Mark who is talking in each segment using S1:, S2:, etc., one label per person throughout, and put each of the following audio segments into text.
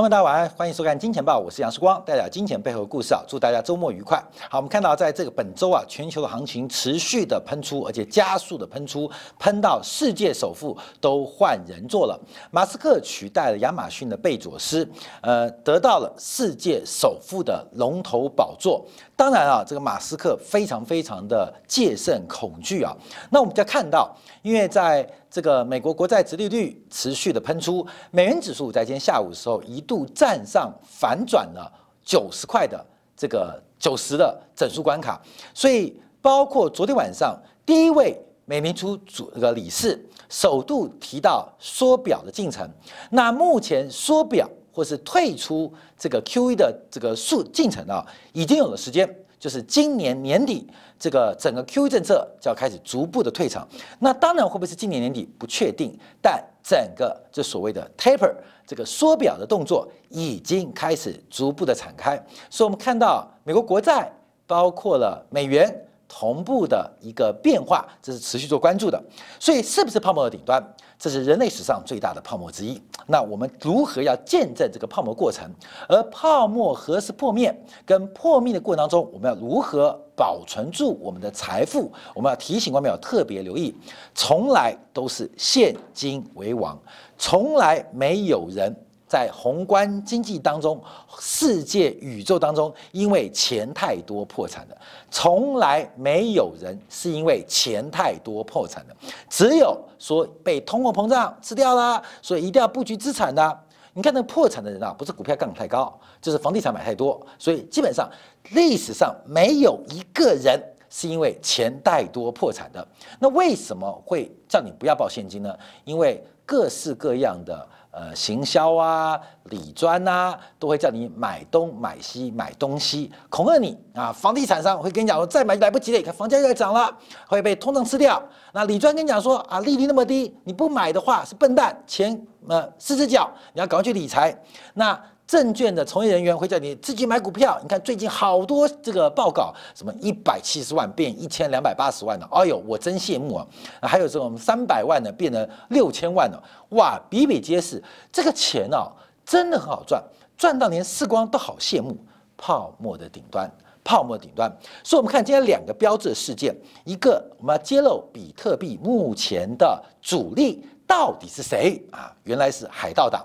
S1: 朋友们，大家晚安，欢迎收看《金钱报》，我是杨世光，带来金钱背后的故事啊！祝大家周末愉快。好，我们看到在这个本周啊，全球的行情持续的喷出，而且加速的喷出，喷到世界首富都换人做了。马斯克取代了亚马逊的贝佐斯，呃，得到了世界首富的龙头宝座。当然啊，这个马斯克非常非常的戒慎恐惧啊。那我们就看到，因为在这个美国国债殖利率持续的喷出，美元指数在今天下午的时候一度站上反转了九十块的这个九十的整数关卡，所以包括昨天晚上第一位美联储主这个理事首度提到缩表的进程，那目前缩表或是退出这个 QE 的这个速进程啊，已经有了时间。就是今年年底，这个整个 QE 政策就要开始逐步的退场。那当然会不会是今年年底不确定，但整个这所谓的 taper 这个缩表的动作已经开始逐步的展开。所以，我们看到美国国债包括了美元同步的一个变化，这是持续做关注的。所以，是不是泡沫的顶端？这是人类史上最大的泡沫之一。那我们如何要见证这个泡沫过程？而泡沫何时破灭？跟破灭的过程当中，我们要如何保存住我们的财富？我们要提醒观众要特别留意，从来都是现金为王，从来没有人。在宏观经济当中，世界宇宙当中，因为钱太多破产的，从来没有人是因为钱太多破产的，只有说被通货膨胀吃掉了，所以一定要布局资产的。你看那破产的人啊，不是股票杠杆太高，就是房地产买太多，所以基本上历史上没有一个人是因为钱太多破产的。那为什么会叫你不要报现金呢？因为各式各样的。呃，行销啊，理专啊，都会叫你买东买西买东西，恐吓你啊！房地产商会跟你讲说，再买来不及了，你看房价又要涨了，会被通胀吃掉。那理专跟你讲说啊，利率那么低，你不买的话是笨蛋，钱呃四只脚，你要赶快去理财。那证券的从业人员会叫你自己买股票。你看最近好多这个报告，什么一百七十万变一千两百八十万的，哎呦，我真羡慕啊！还有这种三百万的变成六千万的，哇，比比皆是。这个钱哦，真的很好赚，赚到连世光都好羡慕。泡沫的顶端，泡沫顶端。所以，我们看今天两个标志事件，一个我们要揭露比特币目前的主力到底是谁啊？原来是海盗党。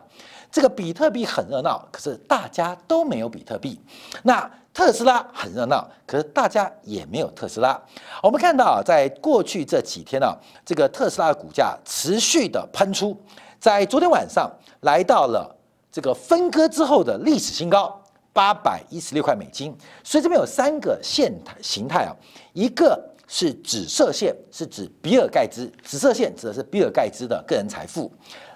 S1: 这个比特币很热闹，可是大家都没有比特币。那特斯拉很热闹，可是大家也没有特斯拉。我们看到啊，在过去这几天呢，这个特斯拉的股价持续的喷出，在昨天晚上来到了这个分割之后的历史新高，八百一十六块美金。所以这边有三个线形态啊，一个是紫色线，是指比尔盖茨，紫色线指的是比尔盖茨的个人财富，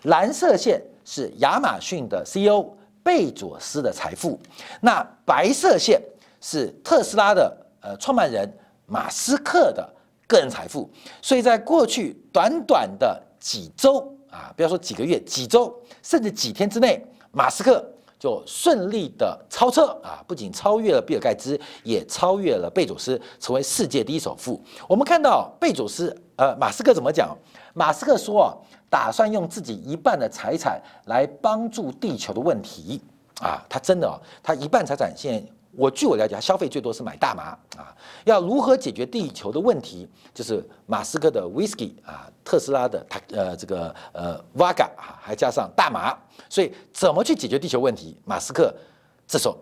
S1: 蓝色线。是亚马逊的 CEO 贝佐斯的财富，那白色线是特斯拉的呃创办人马斯克的个人财富。所以在过去短短的几周啊，不要说几个月，几周甚至几天之内，马斯克就顺利的超车啊，不仅超越了比尔盖茨，也超越了贝佐斯，成为世界第一首富。我们看到贝佐斯呃马斯克怎么讲？马斯克说啊。打算用自己一半的财产来帮助地球的问题啊！他真的哦，他一半财产现在，我据我了解，他消费最多是买大麻啊。要如何解决地球的问题？就是马斯克的 whisky 啊，特斯拉的他呃这个呃 vaga 啊，还加上大麻。所以怎么去解决地球问题？马斯克这时候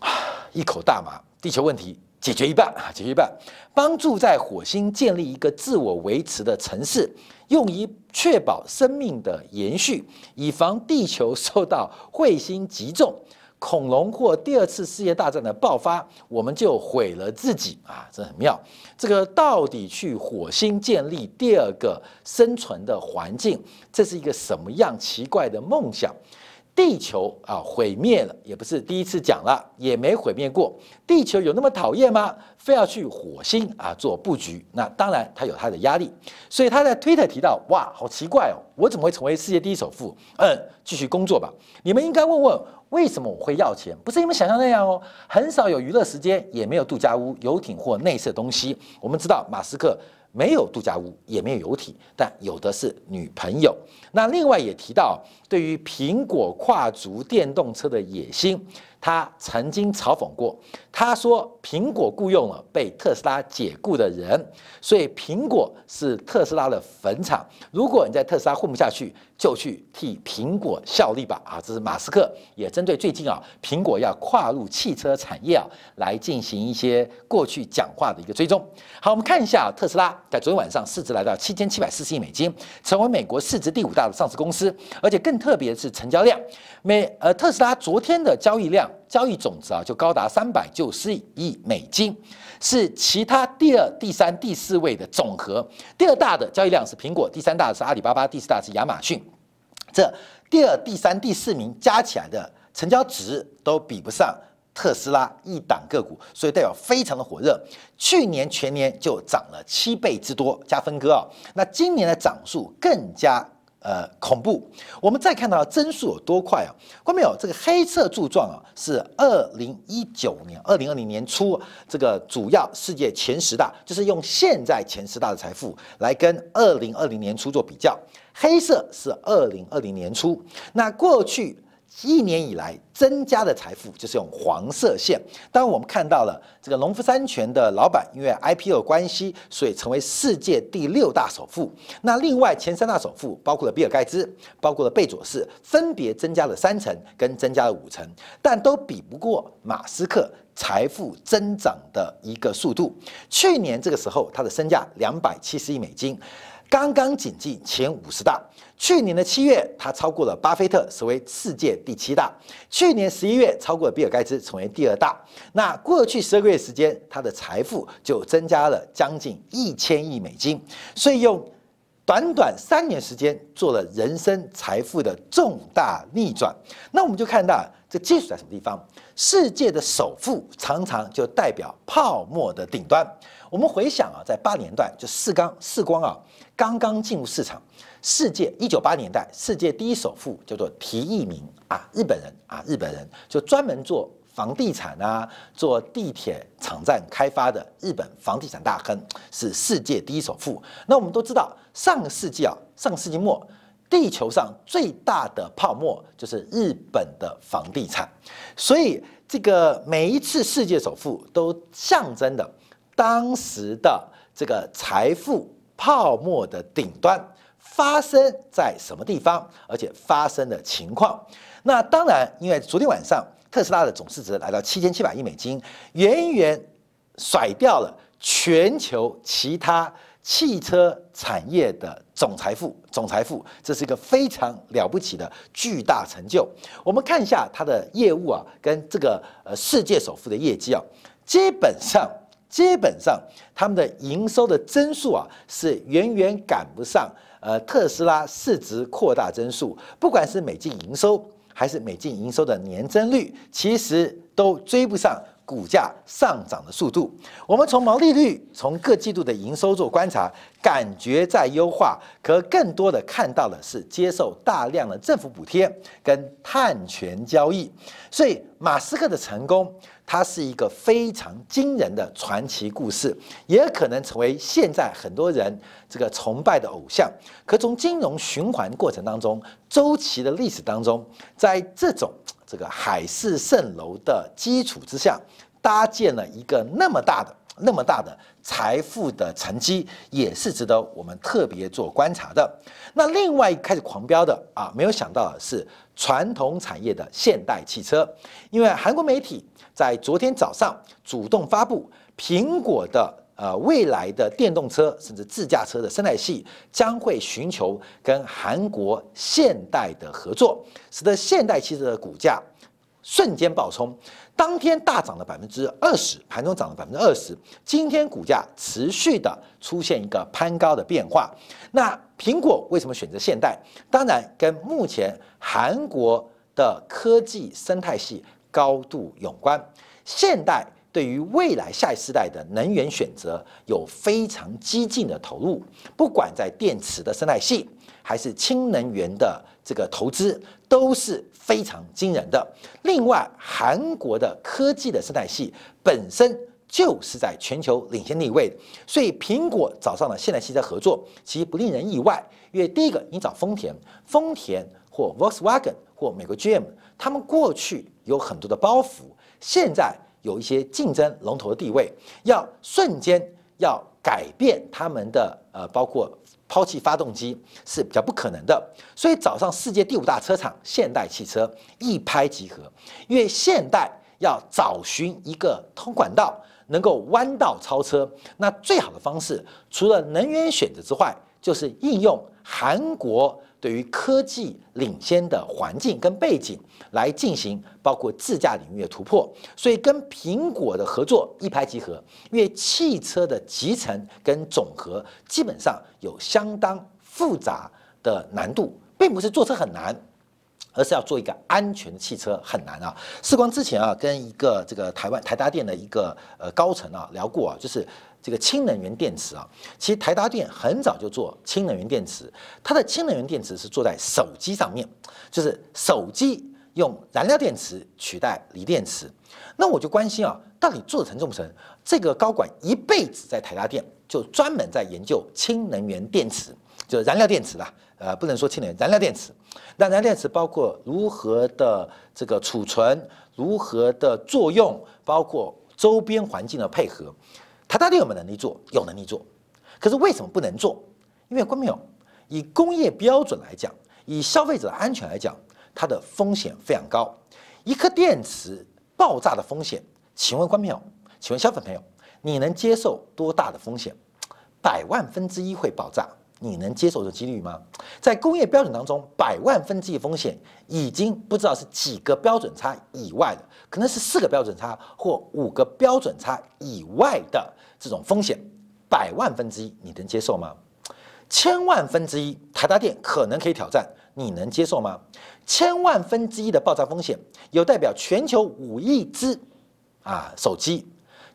S1: 啊一口大麻，地球问题。解决一半啊，解决一半，帮助在火星建立一个自我维持的城市，用以确保生命的延续，以防地球受到彗星击中、恐龙或第二次世界大战的爆发，我们就毁了自己啊！这很妙。这个到底去火星建立第二个生存的环境，这是一个什么样奇怪的梦想？地球啊毁灭了，也不是第一次讲了，也没毁灭过。地球有那么讨厌吗？非要去火星啊做布局？那当然，他有他的压力。所以他在推特提到，哇，好奇怪哦，我怎么会成为世界第一首富？嗯，继续工作吧。你们应该问问，为什么我会要钱？不是你们想象那样哦，很少有娱乐时间，也没有度假屋、游艇或内设东西。我们知道，马斯克。没有度假屋，也没有游艇，但有的是女朋友。那另外也提到，对于苹果跨足电动车的野心。他曾经嘲讽过，他说苹果雇佣了被特斯拉解雇的人，所以苹果是特斯拉的坟场。如果你在特斯拉混不下去，就去替苹果效力吧。啊，这是马斯克也针对最近啊，苹果要跨入汽车产业啊，来进行一些过去讲话的一个追踪。好，我们看一下特斯拉在昨天晚上市值来到七千七百四十亿美金，成为美国市值第五大的上市公司，而且更特别的是成交量，美呃特斯拉昨天的交易量。交易总值啊，就高达三百九十亿美金，是其他第二、第三、第四位的总和。第二大的交易量是苹果，第三大的是阿里巴巴，第四大是亚马逊。这第二、第三、第四名加起来的成交值都比不上特斯拉一档个股，所以代表非常的火热。去年全年就涨了七倍之多，加分割啊。那今年的涨速更加。呃，恐怖！我们再看到增速有多快啊？看没有？这个黑色柱状啊，是二零一九年、二零二零年初这个主要世界前十大，就是用现在前十大的财富来跟二零二零年初做比较。黑色是二零二零年初，那过去。一年以来增加的财富就是用黄色线。当我们看到了这个农夫山泉的老板，因为 IPO 关系，所以成为世界第六大首富。那另外前三大首富包括了比尔盖茨，包括了贝佐斯，分别增加了三成跟增加了五成，但都比不过马斯克财富增长的一个速度。去年这个时候，他的身价两百七十亿美金。刚刚挤进前五十大。去年的七月，他超过了巴菲特，成为世界第七大。去年十一月，超过了比尔盖茨，成为第二大。那过去十二个月时间，他的财富就增加了将近一千亿美金。所以用短短三年时间，做了人生财富的重大逆转。那我们就看到这技术在什么地方？世界的首富常常就代表泡沫的顶端。我们回想啊，在八年代，就四刚四光啊。刚刚进入市场，世界一九八年代，世界第一首富叫做提义明啊，日本人啊，日本人就专门做房地产啊，做地铁场站开发的日本房地产大亨，是世界第一首富。那我们都知道，上个世纪啊，上个世纪末，地球上最大的泡沫就是日本的房地产，所以这个每一次世界首富都象征的当时的这个财富。泡沫的顶端发生在什么地方？而且发生的情况，那当然，因为昨天晚上特斯拉的总市值来到七千七百亿美金，远远甩掉了全球其他汽车产业的总财富。总财富，这是一个非常了不起的巨大成就。我们看一下它的业务啊，跟这个呃世界首富的业绩啊，基本上。基本上，他们的营收的增速啊，是远远赶不上呃特斯拉市值扩大增速。不管是美金营收，还是美金营收的年增率，其实都追不上。股价上涨的速度，我们从毛利率、从各季度的营收做观察，感觉在优化，可更多的看到的是接受大量的政府补贴跟碳权交易。所以，马斯克的成功，它是一个非常惊人的传奇故事，也可能成为现在很多人这个崇拜的偶像。可从金融循环过程当中、周期的历史当中，在这种。这个海市蜃楼的基础之下，搭建了一个那么大的、那么大的财富的沉积，也是值得我们特别做观察的。那另外一开始狂飙的啊，没有想到的是传统产业的现代汽车，因为韩国媒体在昨天早上主动发布苹果的。呃，未来的电动车甚至自驾车的生态系将会寻求跟韩国现代的合作，使得现代汽车的股价瞬间暴冲，当天大涨了百分之二十，盘中涨了百分之二十。今天股价持续的出现一个攀高的变化。那苹果为什么选择现代？当然跟目前韩国的科技生态系高度有关。现代。对于未来下一世代的能源选择有非常激进的投入，不管在电池的生态系，还是氢能源的这个投资都是非常惊人的。另外，韩国的科技的生态系本身就是在全球领先地位，所以苹果找上了现代汽车合作，其实不令人意外。因为第一个，你找丰田，丰田或 Volkswagen 或美国 GM，他们过去有很多的包袱，现在有一些竞争龙头的地位，要瞬间要改变他们的呃，包括抛弃发动机是比较不可能的。所以早上世界第五大车厂现代汽车一拍即合，因为现代要找寻一个通管道，能够弯道超车，那最好的方式除了能源选择之外，就是应用。韩国对于科技领先的环境跟背景来进行包括自驾领域的突破，所以跟苹果的合作一拍即合，因为汽车的集成跟总和基本上有相当复杂的难度，并不是坐车很难，而是要做一个安全的汽车很难啊。世光之前啊跟一个这个台湾台达电的一个呃高层啊聊过啊，就是。这个氢能源电池啊，其实台达电很早就做氢能源电池，它的氢能源电池是做在手机上面，就是手机用燃料电池取代锂电池。那我就关心啊，到底做成重不成？这个高管一辈子在台达电就专门在研究氢能源电池，就是燃料电池啦，呃，不能说氢能源，燃料电池。那燃料电池包括如何的这个储存，如何的作用，包括周边环境的配合。他到底有没有能力做？有能力做，可是为什么不能做？因为观众朋友，以工业标准来讲，以消费者安全来讲，它的风险非常高。一颗电池爆炸的风险，请问观众朋友，请问消费朋友，你能接受多大的风险？百万分之一会爆炸，你能接受的几率吗？在工业标准当中，百万分之一风险已经不知道是几个标准差以外的，可能是四个标准差或五个标准差以外的。这种风险，百万分之一，你能接受吗？千万分之一，台达电可能可以挑战，你能接受吗？千万分之一的爆炸风险，有代表全球五亿只啊手机，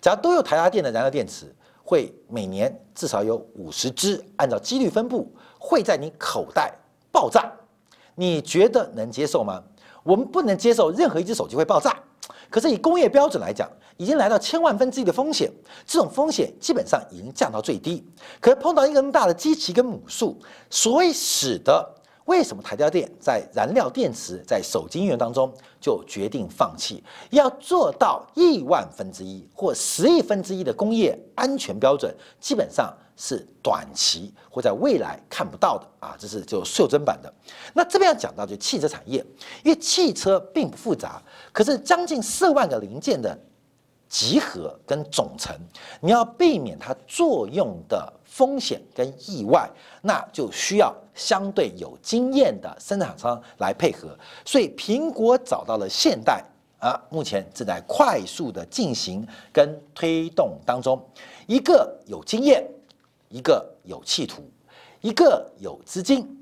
S1: 只要都有台达电的燃料电池，会每年至少有五十只，按照几率分布，会在你口袋爆炸，你觉得能接受吗？我们不能接受任何一只手机会爆炸。可是以工业标准来讲，已经来到千万分之一的风险，这种风险基本上已经降到最低。可是碰到一个那么大的机器跟母数，所以使得为什么台积电在燃料电池在手机应用当中就决定放弃，要做到亿万分之一或十亿分之一的工业安全标准，基本上。是短期或在未来看不到的啊，这是就袖珍版的。那这边要讲到就汽车产业，因为汽车并不复杂，可是将近四万个零件的集合跟总成，你要避免它作用的风险跟意外，那就需要相对有经验的生产商来配合。所以苹果找到了现代啊，目前正在快速的进行跟推动当中，一个有经验。一个有企图，一个有资金，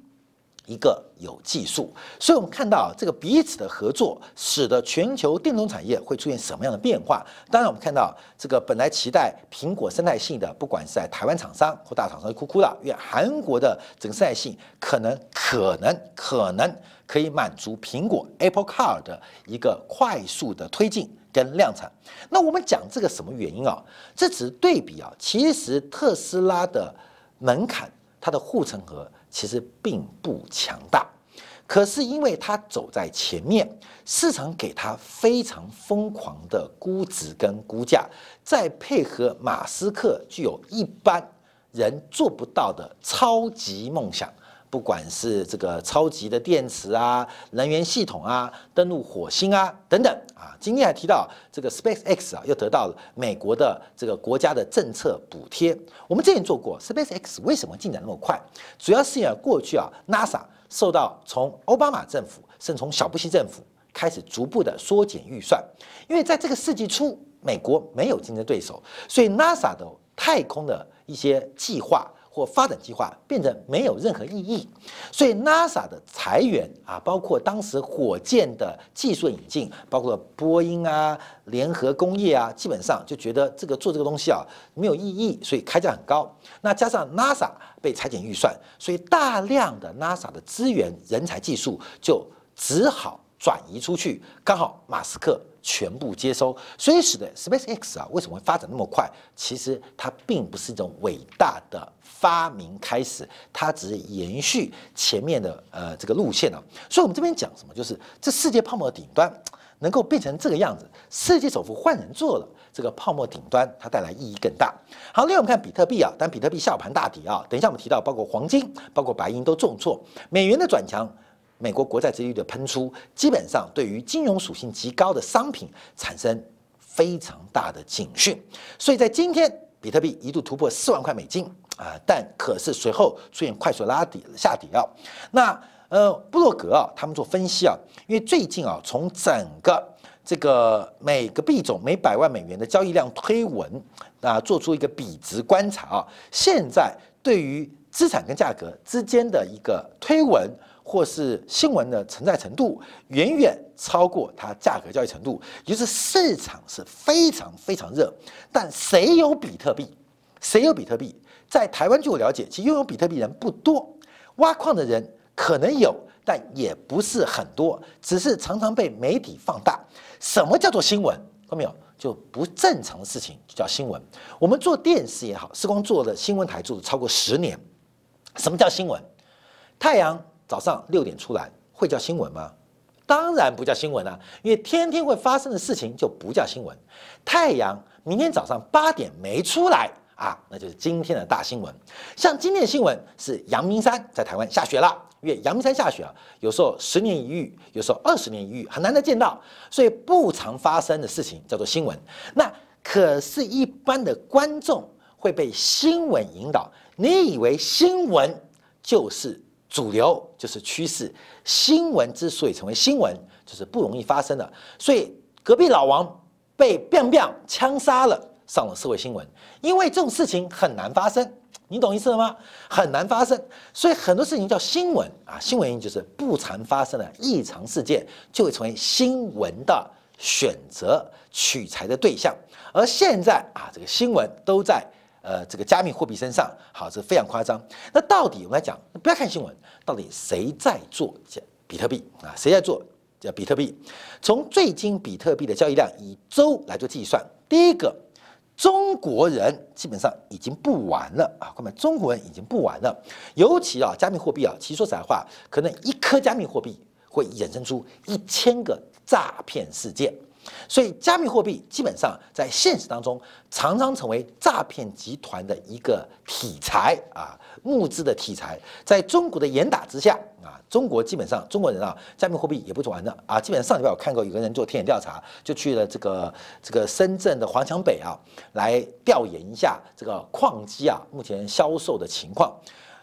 S1: 一个有技术，所以我们看到这个彼此的合作，使得全球电动产业会出现什么样的变化？当然，我们看到这个本来期待苹果生态系的，不管是在台湾厂商或大厂商哭哭了，因为韩国的整个生态系可能可能可能可以满足苹果 Apple Car 的一个快速的推进。跟量产，那我们讲这个什么原因啊？这只是对比啊。其实特斯拉的门槛，它的护城河其实并不强大，可是因为他走在前面，市场给他非常疯狂的估值跟估价，再配合马斯克具有一般人做不到的超级梦想。不管是这个超级的电池啊、能源系统啊、登陆火星啊等等啊，今天还提到这个 Space X 啊，又得到了美国的这个国家的政策补贴。我们之前做过 Space X 为什么进展那么快？主要是因为过去啊，NASA 受到从奥巴马政府甚至从小布希政府开始逐步的缩减预算，因为在这个世纪初，美国没有竞争对手，所以 NASA 的太空的一些计划。或发展计划变得没有任何意义，所以 NASA 的裁员啊，包括当时火箭的技术引进，包括波音啊、联合工业啊，基本上就觉得这个做这个东西啊没有意义，所以开价很高。那加上 NASA 被裁减预算，所以大量的 NASA 的资源、人才、技术就只好转移出去，刚好马斯克。全部接收，所以使得 SpaceX 啊为什么会发展那么快？其实它并不是一种伟大的发明开始，它只是延续前面的呃这个路线啊。所以我们这边讲什么，就是这世界泡沫的顶端能够变成这个样子，世界首富换人做了，这个泡沫顶端它带来意义更大。好，另外我们看比特币啊，但比特币下盘大底啊，等一下我们提到包括黄金、包括白银都重挫，美元的转强。美国国债殖利率的喷出，基本上对于金融属性极高的商品产生非常大的警讯，所以在今天，比特币一度突破四万块美金啊，但可是随后出现快速拉底下底啊。那呃，布洛格啊，他们做分析啊，因为最近啊，从整个这个每个币种每百万美元的交易量推文啊，做出一个比值观察啊，现在对于资产跟价格之间的一个推文。或是新闻的存在程度远远超过它价格交易程度，也就是市场是非常非常热。但谁有比特币？谁有比特币？在台湾据我了解，其实拥有比特币人不多，挖矿的人可能有，但也不是很多，只是常常被媒体放大。什么叫做新闻？看到没有？就不正常的事情就叫新闻。我们做电视也好，时光做的新闻台做了超过十年。什么叫新闻？太阳。早上六点出来会叫新闻吗？当然不叫新闻啊，因为天天会发生的事情就不叫新闻。太阳明天早上八点没出来啊，那就是今天的大新闻。像今天的新闻是阳明山在台湾下雪了，因为阳明山下雪啊，有时候十年一遇，有时候二十年一遇，很难得见到，所以不常发生的事情叫做新闻。那可是，一般的观众会被新闻引导，你以为新闻就是？主流就是趋势，新闻之所以成为新闻，就是不容易发生的。所以隔壁老王被 biang biang 枪杀了，上了社会新闻，因为这种事情很难发生，你懂意思了吗？很难发生，所以很多事情叫新闻啊，新闻就是不常发生的异常事件，就会成为新闻的选择取材的对象。而现在啊，这个新闻都在。呃，这个加密货币身上，好，这非常夸张。那到底我们来讲，不要看新闻，到底谁在做比特币啊？谁在做叫比特币？从最近比特币的交易量以周来做计算，第一个，中国人基本上已经不玩了啊！各位，中国人已经不玩了。尤其啊，加密货币啊，其实说实在话，可能一颗加密货币会衍生出一千个诈骗事件。所以，加密货币基本上在现实当中常常成为诈骗集团的一个题材啊，募资的题材。在中国的严打之下啊，中国基本上中国人啊，加密货币也不玩的啊。基本上上礼拜我看过有个人做田野调查，就去了这个这个深圳的华强北啊，来调研一下这个矿机啊目前销售的情况。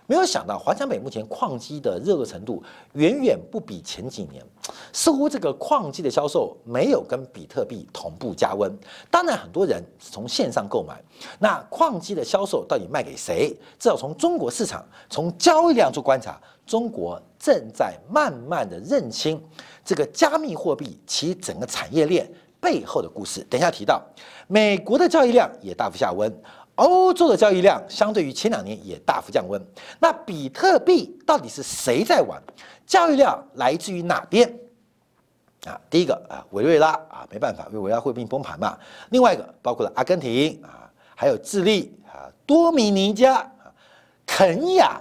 S1: 没有想到，华强北目前矿机的热度程度远远不比前几年，似乎这个矿机的销售没有跟比特币同步加温。当然，很多人是从线上购买，那矿机的销售到底卖给谁？至少从中国市场、从交易量做观察，中国正在慢慢的认清这个加密货币其整个产业链背后的故事。等一下提到，美国的交易量也大幅下温。欧洲的交易量相对于前两年也大幅降温。那比特币到底是谁在玩？交易量来自于哪边？啊，第一个啊，委内瑞拉啊，没办法，因为委内瑞拉货币崩盘嘛。另外一个包括了阿根廷啊，还有智利啊，多米尼加啊，肯亚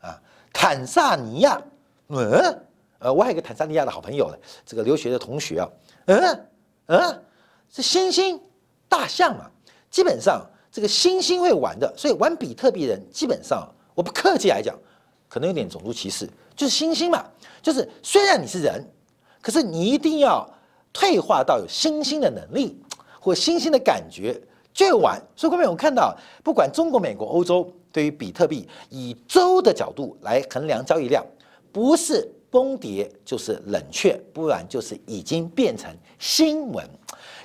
S1: 啊，坦萨尼亚。嗯，呃，我还有个坦桑尼亚的好朋友呢，这个留学的同学啊。嗯嗯，是猩猩、大象嘛？基本上。这个新兴会玩的，所以玩比特币人基本上，我不客气来讲，可能有点种族歧视，就是新兴嘛，就是虽然你是人，可是你一定要退化到有新兴的能力或新兴的感觉就玩。所以后面我看到，不管中国、美国、欧洲，对于比特币以周的角度来衡量交易量，不是崩跌就是冷却，不然就是已经变成新闻。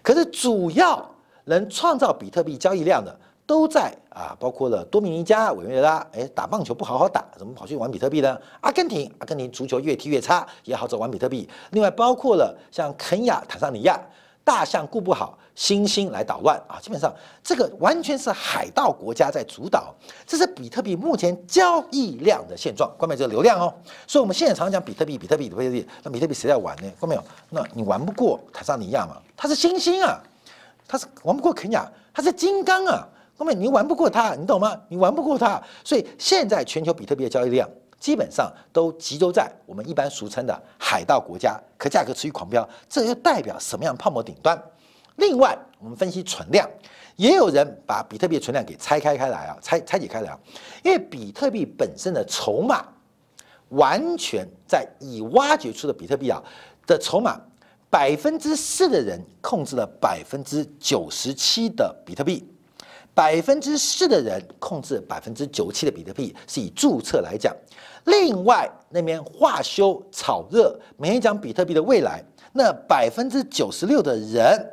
S1: 可是主要。能创造比特币交易量的，都在啊，包括了多米尼加、委内瑞拉，哎，打棒球不好好打，怎么跑去玩比特币呢？阿根廷，阿根廷足球越踢越差，也好走玩比特币。另外，包括了像肯亚、坦桑尼亚，大象顾不好，猩猩来捣乱啊！基本上，这个完全是海盗国家在主导，这是比特币目前交易量的现状。关键这个流量哦，所以我们现在常讲比特币，比特币，比特币，那比特币谁在玩呢？看到没有？那你玩不过坦桑尼亚嘛？它是猩猩啊，它是玩不过肯亚，它是金刚啊。后面你玩不过它，你懂吗？你玩不过它，所以现在全球比特币的交易量基本上都集中在我们一般俗称的海盗国家，可价格持续狂飙，这又代表什么样泡沫顶端？另外，我们分析存量，也有人把比特币存量给拆开开来啊，拆拆解开来啊，因为比特币本身的筹码完全在已挖掘出的比特币啊的筹码，百分之四的人控制了百分之九十七的比特币。百分之四的人控制百分之九十七的比特币，是以注册来讲。另外那边话修炒热，每天讲比特币的未来，那百分之九十六的人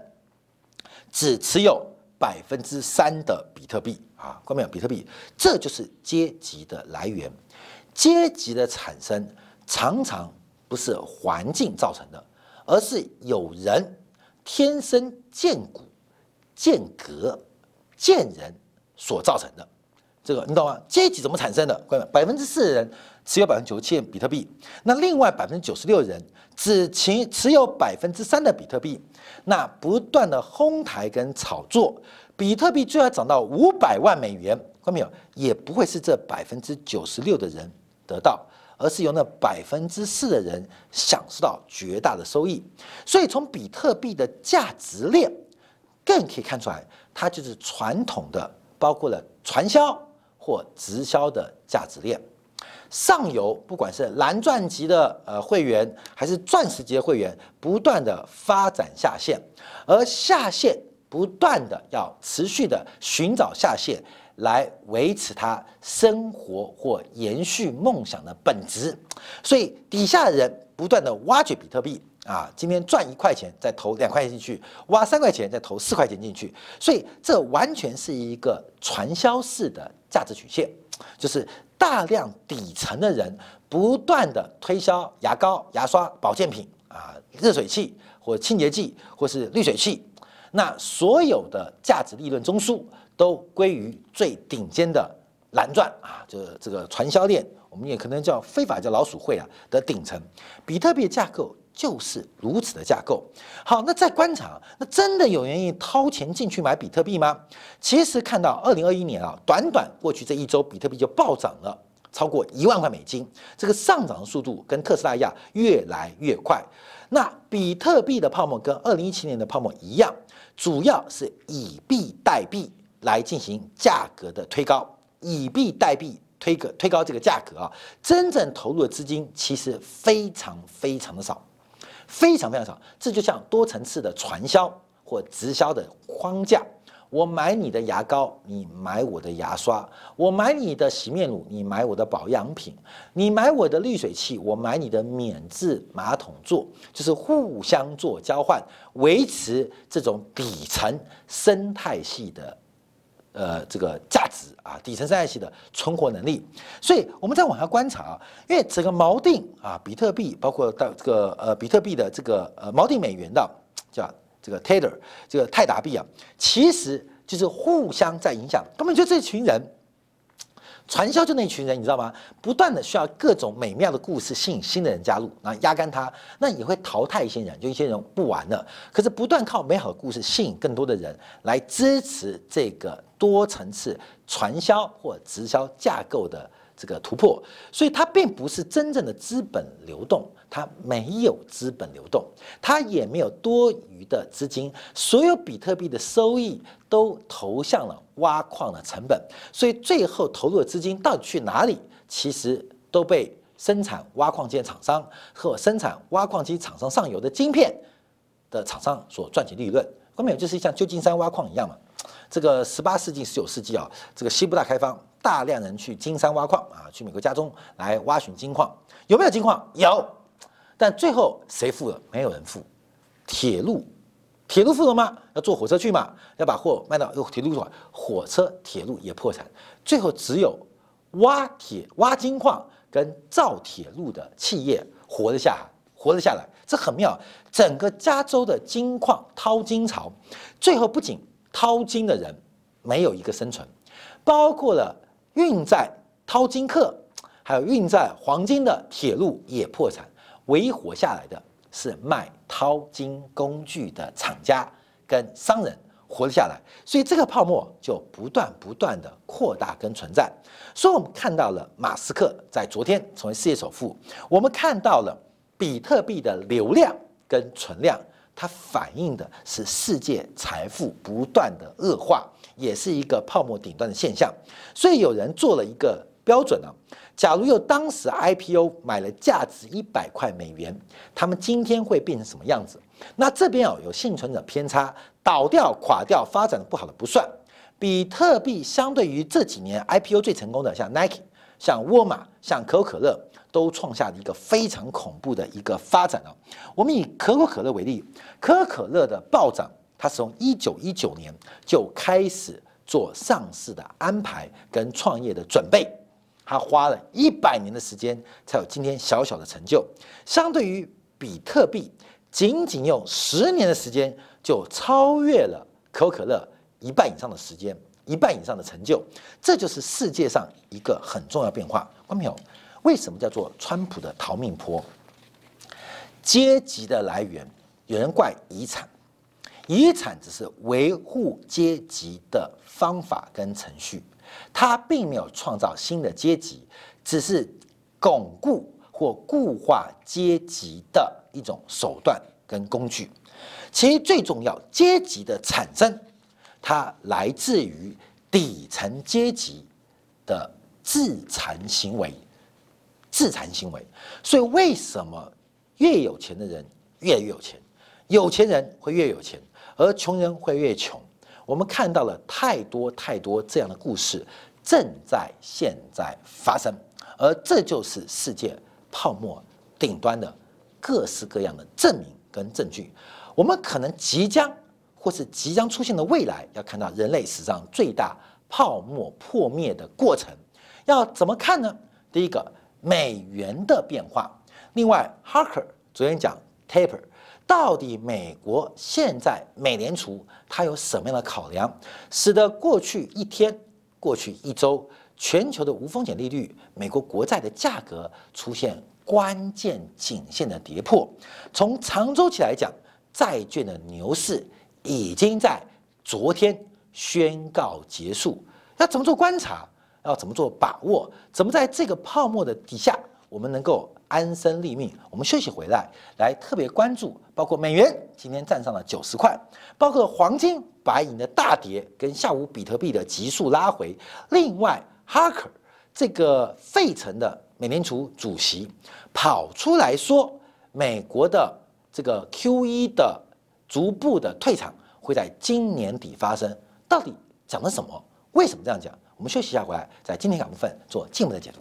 S1: 只持有百分之三的比特币啊，关没有？比特币，这就是阶级的来源。阶级的产生常常不是环境造成的，而是有人天生见骨见格。贱人所造成的，这个你懂吗？阶级怎么产生的？各位，百分之四的人持有百分之九十七比特币，那另外百分之九十六人只持持有百分之三的比特币，那不断的哄抬跟炒作，比特币最后涨到五百万美元，看到没有？也不会是这百分之九十六的人得到，而是由那百分之四的人享受到绝大的收益。所以从比特币的价值链，更可以看出来。它就是传统的，包括了传销或直销的价值链。上游不管是蓝钻级的呃会员，还是钻石级的会员，不断的发展下线，而下线不断的要持续的寻找下线来维持他生活或延续梦想的本质。所以底下的人不断的挖掘比特币。啊，今天赚一块钱，再投两块钱进去，挖三块钱，再投四块钱进去，所以这完全是一个传销式的价值曲线，就是大量底层的人不断的推销牙膏、牙刷、保健品啊、热水器或清洁剂或是滤水器，那所有的价值利润中枢都归于最顶尖的蓝钻啊，就是这个传销链，我们也可能叫非法叫老鼠会啊的顶层，比特币架构。就是如此的架构。好，那再观察，那真的有愿意掏钱进去买比特币吗？其实看到二零二一年啊，短短过去这一周，比特币就暴涨了超过一万块美金，这个上涨的速度跟特斯拉一样越来越快。那比特币的泡沫跟二零一七年的泡沫一样，主要是以币代币来进行价格的推高，以币代币。推个推高这个价格啊，真正投入的资金其实非常非常的少。非常非常少，这就像多层次的传销或直销的框架。我买你的牙膏，你买我的牙刷；我买你的洗面乳，你买我的保养品；你买我的滤水器，我买你的免治马桶座，就是互相做交换，维持这种底层生态系的。呃，这个价值啊，底层生态系的存活能力，所以我们再往下观察啊，因为整个锚定啊，比特币包括到这个呃，比特币的这个呃锚定美元的叫这个 Tether，这个泰达币啊，其实就是互相在影响，根本就这群人。传销就那群人，你知道吗？不断的需要各种美妙的故事吸引新的人加入，然后压干他，那也会淘汰一些人，就一些人不玩了。可是不断靠美好的故事吸引更多的人来支持这个多层次传销或直销架构的。这个突破，所以它并不是真正的资本流动，它没有资本流动，它也没有多余的资金，所有比特币的收益都投向了挖矿的成本，所以最后投入的资金到底去哪里，其实都被生产挖矿机厂商和生产挖矿机厂商上游的晶片的厂商所赚取利润。后面就是像旧金山挖矿一样嘛，这个十八世纪、十九世纪啊，这个西部大开发。大量人去金山挖矿啊，去美国家中来挖寻金矿，有没有金矿？有，但最后谁富了？没有人富。铁路铁路富了吗？要坐火车去嘛？要把货卖到铁路上，火车、铁路也破产，最后只有挖铁、挖金矿跟造铁路的企业活了下来，活了下来。这很妙，整个加州的金矿淘金潮，最后不仅淘金的人没有一个生存，包括了运载淘金客，还有运载黄金的铁路也破产，唯一活下来的是卖淘金工具的厂家跟商人活了下来，所以这个泡沫就不断不断的扩大跟存在。所以我们看到了马斯克在昨天成为世界首富，我们看到了。比特币的流量跟存量，它反映的是世界财富不断的恶化，也是一个泡沫顶端的现象。所以有人做了一个标准呢，假如有当时 IPO 买了价值一百块美元，他们今天会变成什么样子？那这边哦有幸存者偏差，倒掉、垮掉、发展的不好的不算，比特币相对于这几年 IPO 最成功的，像 Nike、像沃尔玛、像可口可乐。都创下了一个非常恐怖的一个发展啊！我们以可口可乐为例，可口可乐的暴涨，它是从一九一九年就开始做上市的安排跟创业的准备，他花了一百年的时间才有今天小小的成就。相对于比特币，仅仅用十年的时间就超越了可口可乐一半以上的时间，一半以上的成就，这就是世界上一个很重要变化。观众朋友。为什么叫做川普的逃命坡？阶级的来源，有人怪遗产，遗产只是维护阶级的方法跟程序，它并没有创造新的阶级，只是巩固或固化阶级的一种手段跟工具。其实最重要，阶级的产生，它来自于底层阶级的自残行为。自残行为，所以为什么越有钱的人越来越有钱，有钱人会越有钱，而穷人会越穷？我们看到了太多太多这样的故事正在现在发生，而这就是世界泡沫顶端的各式各样的证明跟证据。我们可能即将或是即将出现的未来，要看到人类史上最大泡沫破灭的过程，要怎么看呢？第一个。美元的变化，另外，Harker 昨天讲 Taper，到底美国现在美联储它有什么样的考量，使得过去一天、过去一周，全球的无风险利率、美国国债的价格出现关键颈线的跌破。从长周期来讲，债券的牛市已经在昨天宣告结束。要怎么做观察？要怎么做把握？怎么在这个泡沫的底下，我们能够安身立命？我们休息回来，来特别关注，包括美元今天站上了九十块，包括黄金、白银的大跌，跟下午比特币的急速拉回。另外，哈克这个费城的美联储主席跑出来说，美国的这个 Q E 的逐步的退场会在今年底发生。到底讲的什么？为什么这样讲？我们休息一下，回来在今天讲部分做进一步的解读。